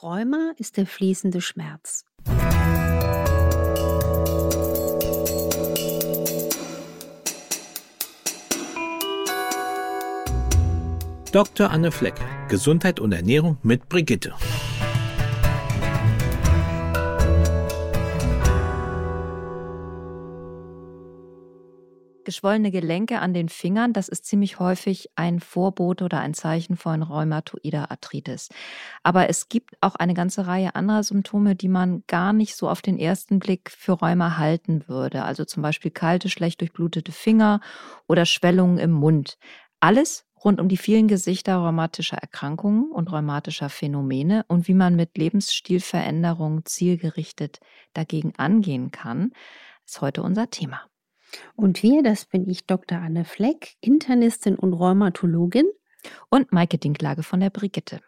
Rheuma ist der fließende Schmerz. Dr. Anne Fleck, Gesundheit und Ernährung mit Brigitte. Geschwollene Gelenke an den Fingern, das ist ziemlich häufig ein Vorbote oder ein Zeichen von rheumatoider Arthritis. Aber es gibt auch eine ganze Reihe anderer Symptome, die man gar nicht so auf den ersten Blick für Rheuma halten würde. Also zum Beispiel kalte, schlecht durchblutete Finger oder Schwellungen im Mund. Alles rund um die vielen Gesichter rheumatischer Erkrankungen und rheumatischer Phänomene und wie man mit Lebensstilveränderungen zielgerichtet dagegen angehen kann, ist heute unser Thema. Und wir, das bin ich Dr. Anne Fleck, Internistin und Rheumatologin. Und Maike Dinklage von der Brigitte.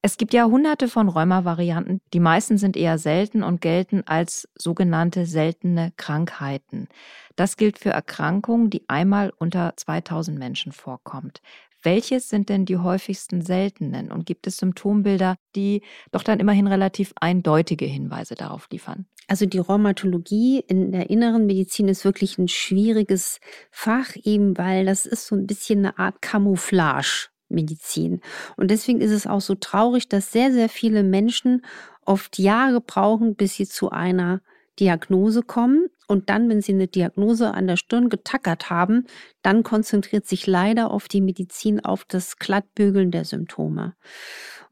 Es gibt ja hunderte von Rheuma-Varianten. Die meisten sind eher selten und gelten als sogenannte seltene Krankheiten. Das gilt für Erkrankungen, die einmal unter 2000 Menschen vorkommt. Welches sind denn die häufigsten seltenen? Und gibt es Symptombilder, die doch dann immerhin relativ eindeutige Hinweise darauf liefern? Also die Rheumatologie in der inneren Medizin ist wirklich ein schwieriges Fach, eben weil das ist so ein bisschen eine Art Camouflage. Medizin. Und deswegen ist es auch so traurig, dass sehr, sehr viele Menschen oft Jahre brauchen, bis sie zu einer Diagnose kommen. Und dann, wenn sie eine Diagnose an der Stirn getackert haben, dann konzentriert sich leider auf die Medizin auf das Glattbügeln der Symptome.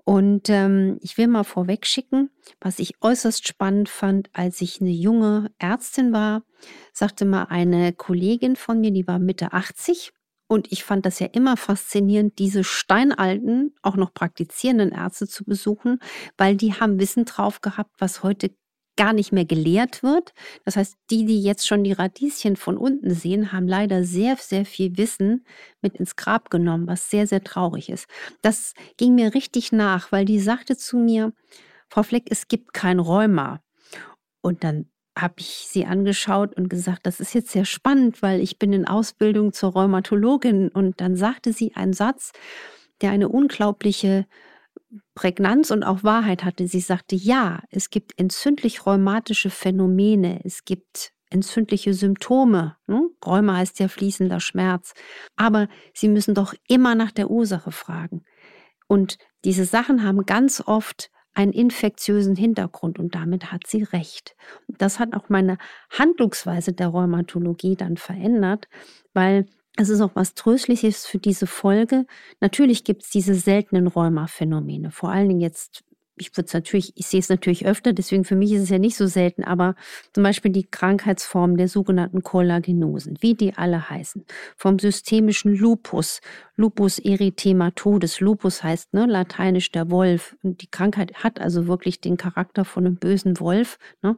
Und ähm, ich will mal vorweg schicken, was ich äußerst spannend fand, als ich eine junge Ärztin war, sagte mal eine Kollegin von mir, die war Mitte 80. Und ich fand das ja immer faszinierend, diese steinalten, auch noch praktizierenden Ärzte zu besuchen, weil die haben Wissen drauf gehabt, was heute gar nicht mehr gelehrt wird. Das heißt, die, die jetzt schon die Radieschen von unten sehen, haben leider sehr, sehr viel Wissen mit ins Grab genommen, was sehr, sehr traurig ist. Das ging mir richtig nach, weil die sagte zu mir, Frau Fleck, es gibt kein Rheuma. Und dann habe ich sie angeschaut und gesagt, das ist jetzt sehr spannend, weil ich bin in Ausbildung zur Rheumatologin. Und dann sagte sie einen Satz, der eine unglaubliche Prägnanz und auch Wahrheit hatte. Sie sagte, ja, es gibt entzündlich-rheumatische Phänomene, es gibt entzündliche Symptome. Ne? Rheuma heißt ja fließender Schmerz. Aber Sie müssen doch immer nach der Ursache fragen. Und diese Sachen haben ganz oft einen infektiösen Hintergrund und damit hat sie recht. Das hat auch meine Handlungsweise der Rheumatologie dann verändert, weil es ist auch was Tröstliches für diese Folge. Natürlich gibt es diese seltenen Rheuma-Phänomene. Vor allen Dingen jetzt, ich würde natürlich, ich sehe es natürlich öfter, deswegen für mich ist es ja nicht so selten, aber zum Beispiel die Krankheitsformen der sogenannten Kollagenosen, wie die alle heißen. Vom systemischen Lupus, Lupus erythematodes. Lupus heißt ne, lateinisch der Wolf. Und die Krankheit hat also wirklich den Charakter von einem bösen Wolf. Ne?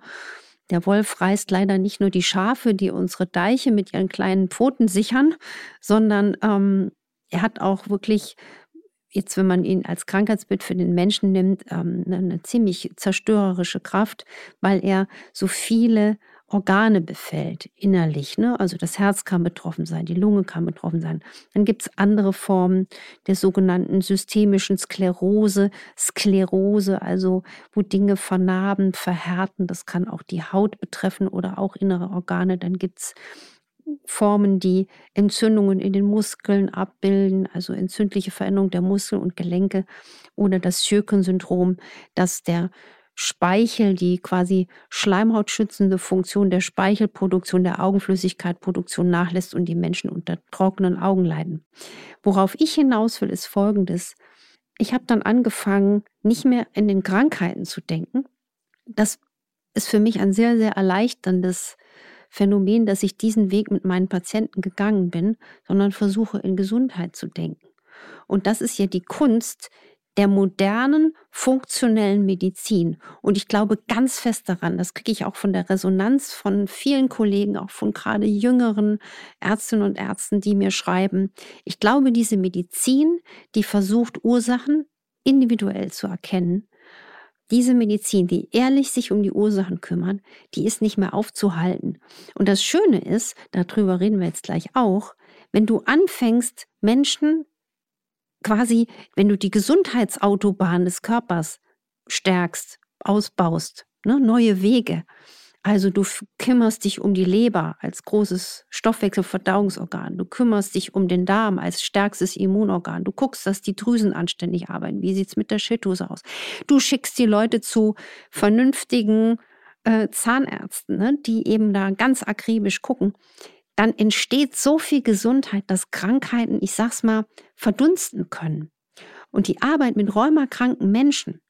Der Wolf reißt leider nicht nur die Schafe, die unsere Deiche mit ihren kleinen Pfoten sichern, sondern ähm, er hat auch wirklich, jetzt wenn man ihn als Krankheitsbild für den Menschen nimmt, ähm, eine, eine ziemlich zerstörerische Kraft, weil er so viele Organe befällt, innerlich. Ne? Also das Herz kann betroffen sein, die Lunge kann betroffen sein. Dann gibt es andere Formen der sogenannten systemischen Sklerose, Sklerose, also wo Dinge vernarben, verhärten. Das kann auch die Haut betreffen oder auch innere Organe. Dann gibt es Formen, die Entzündungen in den Muskeln abbilden, also entzündliche Veränderung der Muskeln und Gelenke oder das Sjöken-Syndrom, dass der Speichel, die quasi schleimhautschützende Funktion der Speichelproduktion, der Augenflüssigkeitproduktion nachlässt und die Menschen unter trockenen Augen leiden. Worauf ich hinaus will, ist Folgendes. Ich habe dann angefangen, nicht mehr in den Krankheiten zu denken. Das ist für mich ein sehr, sehr erleichterndes Phänomen, dass ich diesen Weg mit meinen Patienten gegangen bin, sondern versuche in Gesundheit zu denken. Und das ist ja die Kunst, der modernen funktionellen Medizin. Und ich glaube ganz fest daran, das kriege ich auch von der Resonanz von vielen Kollegen, auch von gerade jüngeren Ärztinnen und Ärzten, die mir schreiben. Ich glaube, diese Medizin, die versucht, Ursachen individuell zu erkennen, diese Medizin, die ehrlich sich um die Ursachen kümmert, die ist nicht mehr aufzuhalten. Und das Schöne ist, darüber reden wir jetzt gleich auch, wenn du anfängst, Menschen quasi, wenn du die Gesundheitsautobahn des Körpers stärkst, ausbaust, ne? neue Wege. Also du kümmerst dich um die Leber als großes Stoffwechselverdauungsorgan. Du kümmerst dich um den Darm als stärkstes Immunorgan. Du guckst, dass die Drüsen anständig arbeiten. Wie sieht es mit der Schilddrüse aus? Du schickst die Leute zu vernünftigen äh, Zahnärzten, ne, die eben da ganz akribisch gucken. Dann entsteht so viel Gesundheit, dass Krankheiten, ich sag's mal, verdunsten können. Und die Arbeit mit rheumakranken Menschen,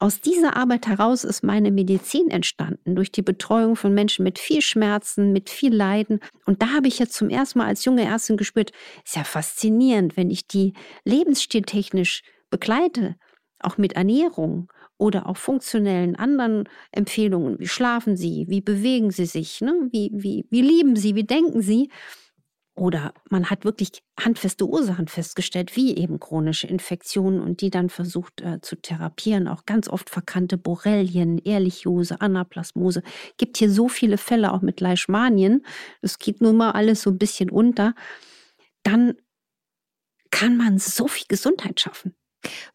aus dieser Arbeit heraus ist meine Medizin entstanden, durch die Betreuung von Menschen mit viel Schmerzen, mit viel Leiden. Und da habe ich jetzt zum ersten Mal als junge Ärztin gespürt, ist ja faszinierend, wenn ich die lebensstiltechnisch begleite, auch mit Ernährung oder auch funktionellen anderen Empfehlungen. Wie schlafen Sie? Wie bewegen Sie sich? Ne? Wie, wie, wie lieben Sie? Wie denken Sie? Oder man hat wirklich handfeste Ursachen festgestellt, wie eben chronische Infektionen und die dann versucht äh, zu therapieren. Auch ganz oft verkannte Borrelien, Ehrlichiose, Anaplasmose. Gibt hier so viele Fälle auch mit Leishmanien. Es geht nun mal alles so ein bisschen unter. Dann kann man so viel Gesundheit schaffen.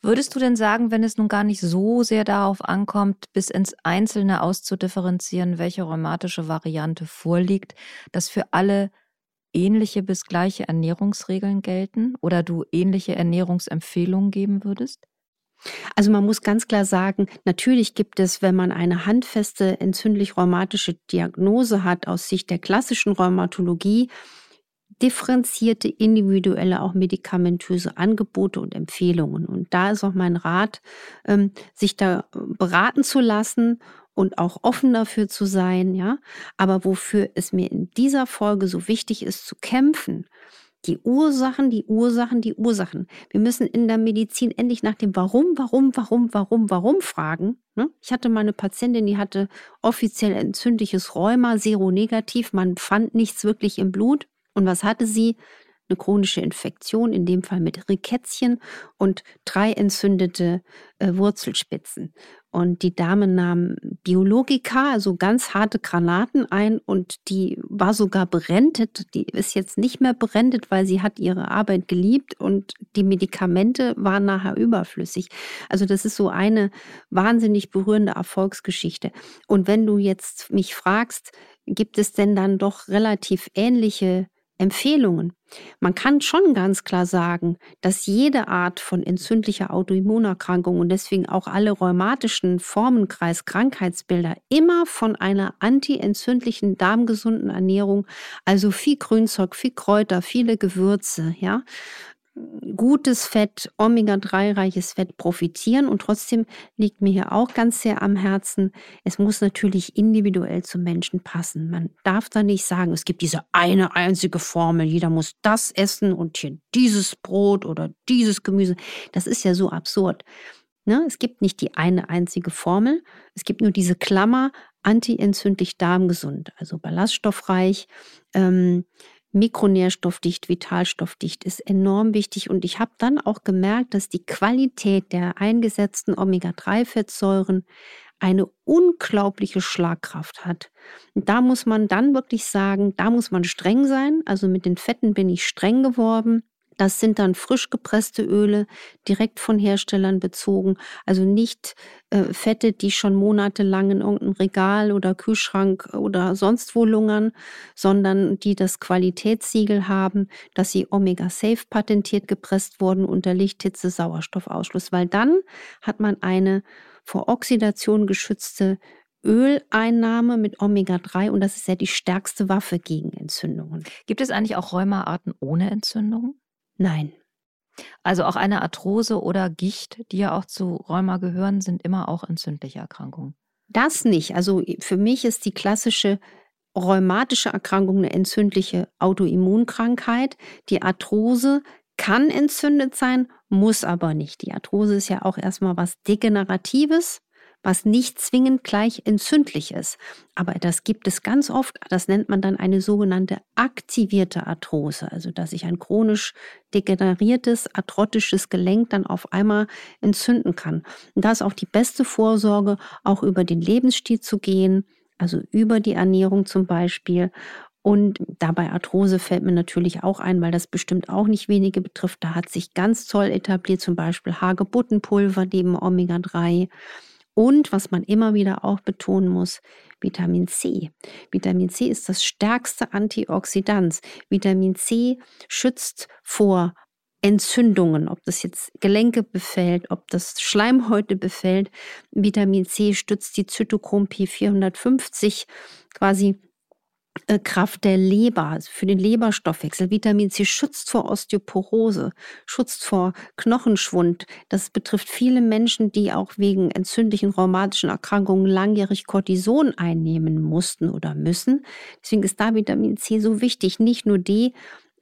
Würdest du denn sagen, wenn es nun gar nicht so sehr darauf ankommt, bis ins Einzelne auszudifferenzieren, welche rheumatische Variante vorliegt, dass für alle ähnliche bis gleiche Ernährungsregeln gelten oder du ähnliche Ernährungsempfehlungen geben würdest? Also man muss ganz klar sagen, natürlich gibt es, wenn man eine handfeste entzündlich-rheumatische Diagnose hat aus Sicht der klassischen Rheumatologie, differenzierte, individuelle, auch medikamentöse Angebote und Empfehlungen. Und da ist auch mein Rat, ähm, sich da beraten zu lassen und auch offen dafür zu sein, ja. Aber wofür es mir in dieser Folge so wichtig ist, zu kämpfen, die Ursachen, die Ursachen, die Ursachen. Wir müssen in der Medizin endlich nach dem Warum, Warum, Warum, Warum, Warum fragen. Ne? Ich hatte mal eine Patientin, die hatte offiziell entzündliches Rheuma, seronegativ. Man fand nichts wirklich im Blut. Und was hatte sie? Eine chronische Infektion, in dem Fall mit Rikätzchen und drei entzündete äh, Wurzelspitzen. Und die Dame nahm Biologika, also ganz harte Granaten ein und die war sogar berentet. Die ist jetzt nicht mehr berentet, weil sie hat ihre Arbeit geliebt und die Medikamente waren nachher überflüssig. Also das ist so eine wahnsinnig berührende Erfolgsgeschichte. Und wenn du jetzt mich fragst, gibt es denn dann doch relativ ähnliche Empfehlungen. Man kann schon ganz klar sagen, dass jede Art von entzündlicher Autoimmunerkrankung und deswegen auch alle rheumatischen Formenkreis Krankheitsbilder immer von einer antientzündlichen darmgesunden Ernährung, also viel Grünzeug, viel Kräuter, viele Gewürze, ja, gutes Fett, Omega-3-reiches Fett profitieren. Und trotzdem liegt mir hier auch ganz sehr am Herzen, es muss natürlich individuell zum Menschen passen. Man darf da nicht sagen, es gibt diese eine einzige Formel, jeder muss das essen und hier dieses Brot oder dieses Gemüse. Das ist ja so absurd. Ne? Es gibt nicht die eine einzige Formel, es gibt nur diese Klammer antientzündlich darmgesund, also ballaststoffreich. Ähm, mikronährstoffdicht, vitalstoffdicht ist enorm wichtig. Und ich habe dann auch gemerkt, dass die Qualität der eingesetzten Omega-3-Fettsäuren eine unglaubliche Schlagkraft hat. Und da muss man dann wirklich sagen, da muss man streng sein. Also mit den Fetten bin ich streng geworden. Das sind dann frisch gepresste Öle, direkt von Herstellern bezogen. Also nicht äh, Fette, die schon monatelang in irgendeinem Regal oder Kühlschrank oder sonst wo lungern, sondern die das Qualitätssiegel haben, dass sie Omega Safe patentiert gepresst wurden unter Lichthitze Sauerstoffausschluss, weil dann hat man eine vor Oxidation geschützte Öleinnahme mit Omega-3 und das ist ja die stärkste Waffe gegen Entzündungen. Gibt es eigentlich auch Rheumaarten ohne Entzündung? Nein. Also auch eine Arthrose oder Gicht, die ja auch zu Rheuma gehören, sind immer auch entzündliche Erkrankungen. Das nicht. Also für mich ist die klassische rheumatische Erkrankung eine entzündliche Autoimmunkrankheit. Die Arthrose kann entzündet sein, muss aber nicht. Die Arthrose ist ja auch erstmal was Degeneratives was nicht zwingend gleich entzündlich ist. Aber das gibt es ganz oft. Das nennt man dann eine sogenannte aktivierte Arthrose, also dass sich ein chronisch degeneriertes, arthrotisches Gelenk dann auf einmal entzünden kann. Und da ist auch die beste Vorsorge, auch über den Lebensstil zu gehen, also über die Ernährung zum Beispiel. Und dabei Arthrose fällt mir natürlich auch ein, weil das bestimmt auch nicht wenige betrifft. Da hat sich ganz toll etabliert, zum Beispiel Hagebuttenpulver neben Omega-3 Und was man immer wieder auch betonen muss, Vitamin C. Vitamin C ist das stärkste Antioxidant. Vitamin C schützt vor Entzündungen, ob das jetzt Gelenke befällt, ob das Schleimhäute befällt. Vitamin C stützt die Zytochrom P450 quasi Kraft der Leber, also für den Leberstoffwechsel. Vitamin C schützt vor Osteoporose, schützt vor Knochenschwund. Das betrifft viele Menschen, die auch wegen entzündlichen rheumatischen Erkrankungen langjährig Cortison einnehmen mussten oder müssen. Deswegen ist da Vitamin C so wichtig. Nicht nur D,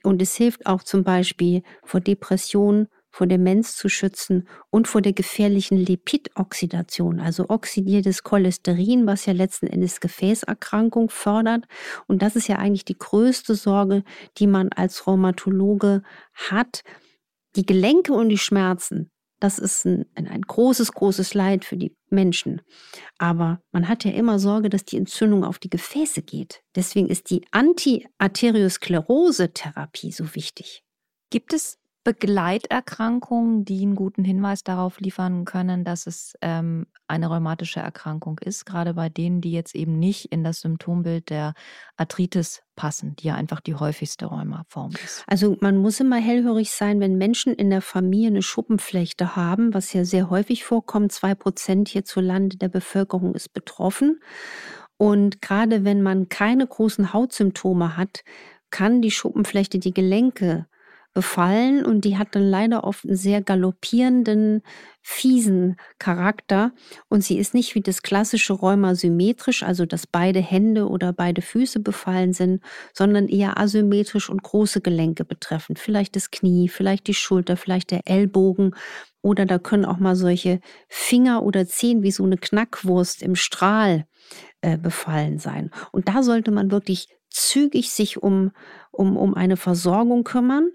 und es hilft auch zum Beispiel vor Depressionen, vor Demenz zu schützen und vor der gefährlichen Lipidoxidation, also oxidiertes Cholesterin, was ja letzten Endes Gefäßerkrankung fördert. Und das ist ja eigentlich die größte Sorge, die man als Rheumatologe hat. Die Gelenke und die Schmerzen, das ist ein, ein großes, großes Leid für die Menschen. Aber man hat ja immer Sorge, dass die Entzündung auf die Gefäße geht. Deswegen ist die Anti-Arteriosklerose-Therapie so wichtig. Gibt es Begleiterkrankungen, die einen guten Hinweis darauf liefern können, dass es ähm, eine rheumatische Erkrankung ist, gerade bei denen, die jetzt eben nicht in das Symptombild der Arthritis passen, die ja einfach die häufigste Rheumaform ist. Also man muss immer hellhörig sein, wenn Menschen in der Familie eine Schuppenflechte haben, was ja sehr häufig vorkommt. Zwei Prozent hierzulande der Bevölkerung ist betroffen. Und gerade wenn man keine großen Hautsymptome hat, kann die Schuppenflechte die Gelenke befallen und die hat dann leider oft einen sehr galoppierenden, fiesen Charakter und sie ist nicht wie das klassische Rheuma symmetrisch, also dass beide Hände oder beide Füße befallen sind, sondern eher asymmetrisch und große Gelenke betreffend. Vielleicht das Knie, vielleicht die Schulter, vielleicht der Ellbogen oder da können auch mal solche Finger oder Zehen wie so eine Knackwurst im Strahl äh, befallen sein. Und da sollte man wirklich zügig sich um, um, um eine Versorgung kümmern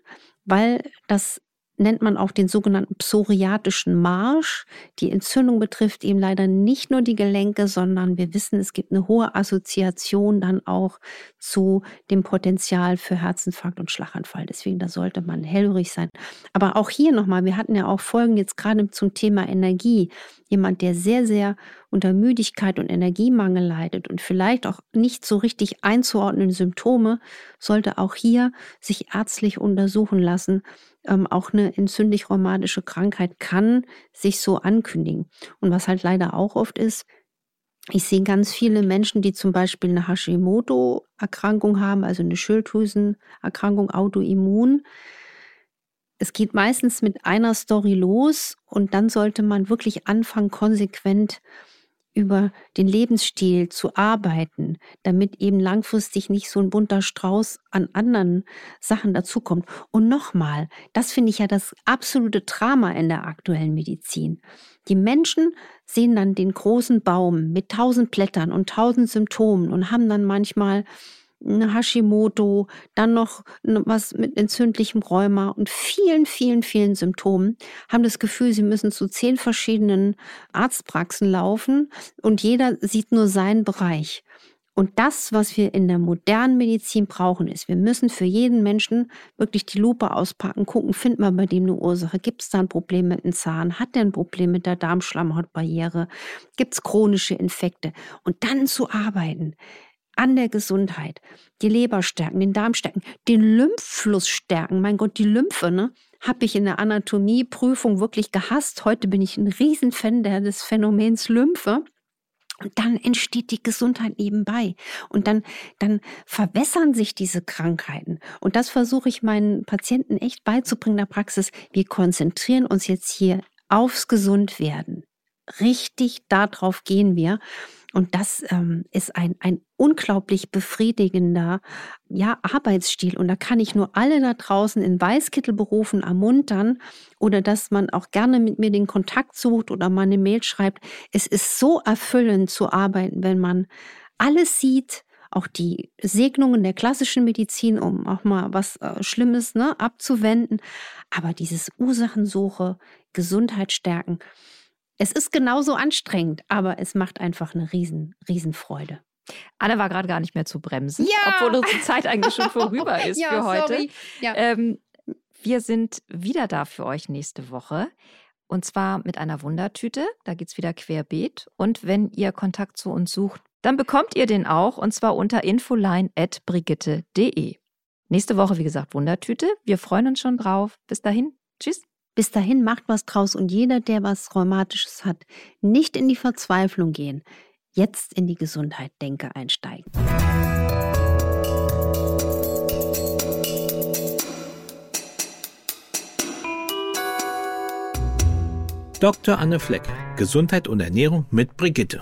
weil das nennt man auch den sogenannten psoriatischen Marsch. Die Entzündung betrifft eben leider nicht nur die Gelenke, sondern wir wissen, es gibt eine hohe Assoziation dann auch zu dem Potenzial für Herzinfarkt und Schlaganfall. Deswegen, da sollte man hellhörig sein. Aber auch hier nochmal, wir hatten ja auch Folgen jetzt gerade zum Thema Energie. Jemand, der sehr, sehr unter Müdigkeit und Energiemangel leidet und vielleicht auch nicht so richtig einzuordnende Symptome, sollte auch hier sich ärztlich untersuchen lassen. Ähm, auch eine entzündlich-rheumatische Krankheit kann sich so ankündigen. Und was halt leider auch oft ist, ich sehe ganz viele Menschen, die zum Beispiel eine Hashimoto-Erkrankung haben, also eine Schilddrüsenerkrankung, Autoimmun es geht meistens mit einer Story los und dann sollte man wirklich anfangen, konsequent über den Lebensstil zu arbeiten, damit eben langfristig nicht so ein bunter Strauß an anderen Sachen dazukommt. Und nochmal, das finde ich ja das absolute Drama in der aktuellen Medizin. Die Menschen sehen dann den großen Baum mit tausend Blättern und tausend Symptomen und haben dann manchmal Hashimoto, dann noch was mit entzündlichem Rheuma und vielen, vielen, vielen Symptomen, haben das Gefühl, sie müssen zu zehn verschiedenen Arztpraxen laufen und jeder sieht nur seinen Bereich. Und das, was wir in der modernen Medizin brauchen, ist, wir müssen für jeden Menschen wirklich die Lupe auspacken, gucken, finden wir bei dem eine Ursache. Gibt es da ein Problem mit dem Zahn? Hat der ein Problem mit der Darmschlammhautbarriere? Gibt es chronische Infekte? Und dann zu arbeiten an der Gesundheit, die Leber stärken, den Darm stärken, den Lymphfluss stärken. Mein Gott, die Lymphe, ne? Habe ich in der Anatomieprüfung wirklich gehasst. Heute bin ich ein Riesenfan des Phänomens Lymphe. Und dann entsteht die Gesundheit nebenbei. Und dann, dann verwässern sich diese Krankheiten. Und das versuche ich meinen Patienten echt beizubringen in der Praxis. Wir konzentrieren uns jetzt hier aufs Gesundwerden. Richtig darauf gehen wir. Und das ähm, ist ein, ein unglaublich befriedigender ja, Arbeitsstil. Und da kann ich nur alle da draußen in Weißkittelberufen ermuntern oder dass man auch gerne mit mir den Kontakt sucht oder mal eine Mail schreibt. Es ist so erfüllend zu arbeiten, wenn man alles sieht, auch die Segnungen der klassischen Medizin, um auch mal was äh, Schlimmes ne, abzuwenden. Aber dieses Ursachensuche, Gesundheit stärken, es ist genauso anstrengend, aber es macht einfach eine riesen, riesen Freude. Anne war gerade gar nicht mehr zu bremsen, ja! obwohl unsere Zeit eigentlich schon vorüber ist ja, für heute. Ja. Ähm, wir sind wieder da für euch nächste Woche. Und zwar mit einer Wundertüte. Da geht es wieder querbeet. Und wenn ihr Kontakt zu uns sucht, dann bekommt ihr den auch und zwar unter infoline.brigitte.de. Nächste Woche, wie gesagt, Wundertüte. Wir freuen uns schon drauf. Bis dahin. Tschüss. Bis dahin macht was draus und jeder, der was Rheumatisches hat, nicht in die Verzweiflung gehen. Jetzt in die Gesundheit Denke einsteigen. Dr. Anne Fleck, Gesundheit und Ernährung mit Brigitte.